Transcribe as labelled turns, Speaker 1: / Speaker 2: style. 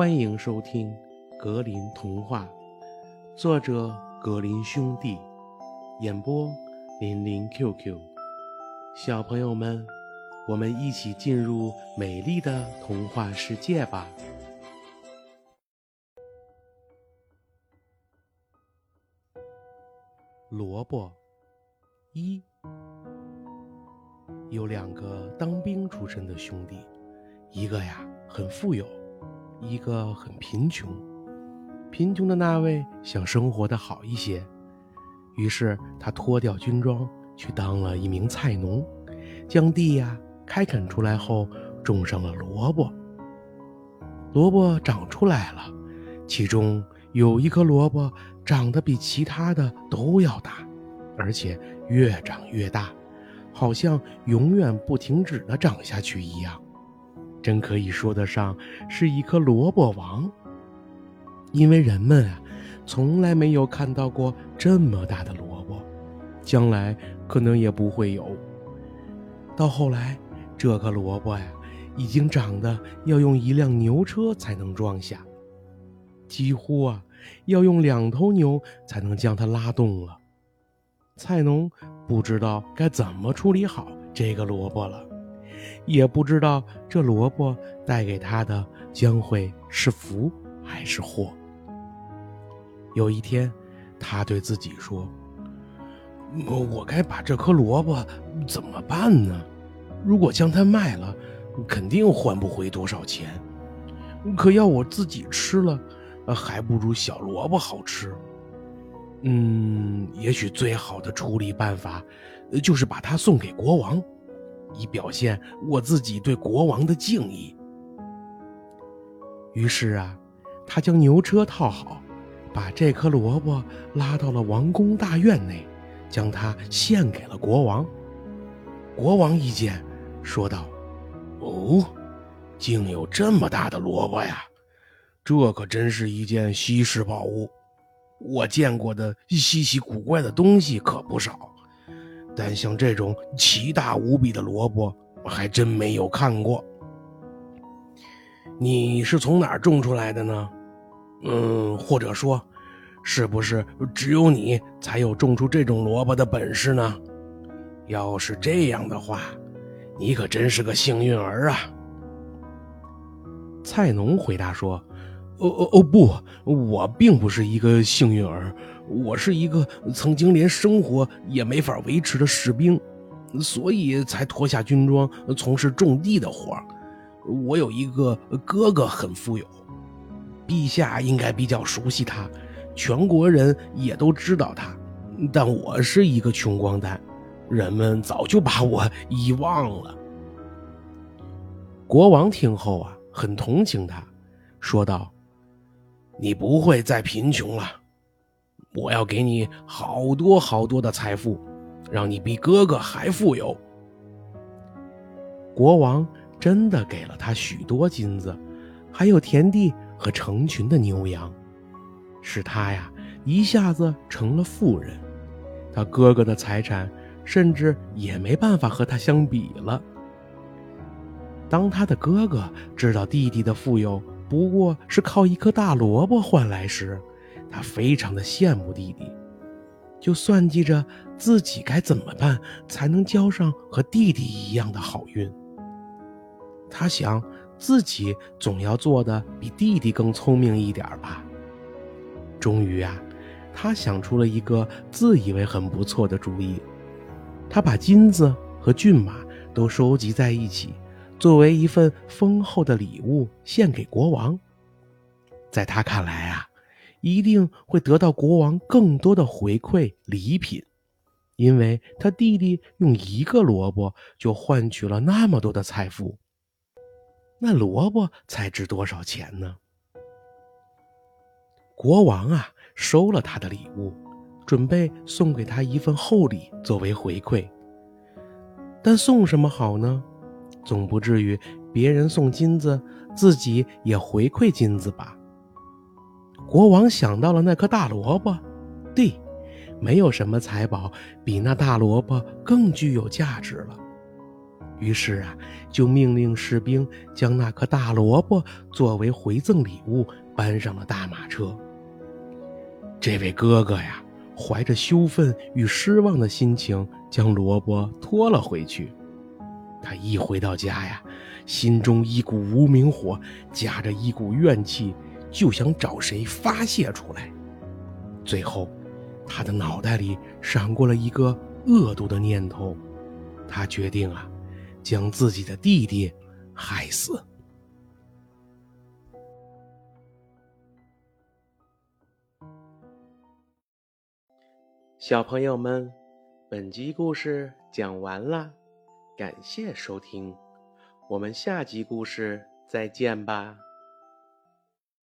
Speaker 1: 欢迎收听《格林童话》，作者格林兄弟，演播林林 QQ。小朋友们，我们一起进入美丽的童话世界吧！萝卜一有两个当兵出身的兄弟，一个呀很富有。一个很贫穷，贫穷的那位想生活的好一些，于是他脱掉军装去当了一名菜农，将地呀开垦出来后种上了萝卜。萝卜长出来了，其中有一颗萝卜长得比其他的都要大，而且越长越大，好像永远不停止的长下去一样。真可以说得上是一颗萝卜王，因为人们啊，从来没有看到过这么大的萝卜，将来可能也不会有。到后来，这颗萝卜呀，已经长得要用一辆牛车才能装下，几乎啊，要用两头牛才能将它拉动了。菜农不知道该怎么处理好这个萝卜了。也不知道这萝卜带给他的将会是福还是祸。有一天，他对自己说：“我该把这颗萝卜怎么办呢？如果将它卖了，肯定换不回多少钱。可要我自己吃了，还不如小萝卜好吃。嗯，也许最好的处理办法，就是把它送给国王。”以表现我自己对国王的敬意。于是啊，他将牛车套好，把这颗萝卜拉到了王宫大院内，将它献给了国王。国王一见，说道：“哦，竟有这么大的萝卜呀！这可真是一件稀世宝物。我见过的稀奇古怪的东西可不少。”但像这种奇大无比的萝卜，我还真没有看过。你是从哪儿种出来的呢？嗯，或者说，是不是只有你才有种出这种萝卜的本事呢？要是这样的话，你可真是个幸运儿啊！菜农回答说：“哦哦哦，不，我并不是一个幸运儿。”我是一个曾经连生活也没法维持的士兵，所以才脱下军装从事种地的活我有一个哥哥很富有，陛下应该比较熟悉他，全国人也都知道他。但我是一个穷光蛋，人们早就把我遗忘了。国王听后啊，很同情他，说道：“你不会再贫穷了。”我要给你好多好多的财富，让你比哥哥还富有。国王真的给了他许多金子，还有田地和成群的牛羊，使他呀一下子成了富人。他哥哥的财产甚至也没办法和他相比了。当他的哥哥知道弟弟的富有不过是靠一颗大萝卜换来时，他非常的羡慕弟弟，就算计着自己该怎么办才能交上和弟弟一样的好运。他想自己总要做的比弟弟更聪明一点吧。终于啊，他想出了一个自以为很不错的主意。他把金子和骏马都收集在一起，作为一份丰厚的礼物献给国王。在他看来啊。一定会得到国王更多的回馈礼品，因为他弟弟用一个萝卜就换取了那么多的财富。那萝卜才值多少钱呢？国王啊，收了他的礼物，准备送给他一份厚礼作为回馈。但送什么好呢？总不至于别人送金子，自己也回馈金子吧？国王想到了那颗大萝卜，对，没有什么财宝比那大萝卜更具有价值了。于是啊，就命令士兵将那颗大萝卜作为回赠礼物搬上了大马车。这位哥哥呀，怀着羞愤与失望的心情，将萝卜拖了回去。他一回到家呀，心中一股无名火，夹着一股怨气，就想找谁发泄出来。最后，他的脑袋里闪过了一个恶毒的念头，他决定啊。将自己的弟弟害死。小朋友们，本集故事讲完了，感谢收听，我们下集故事再见吧。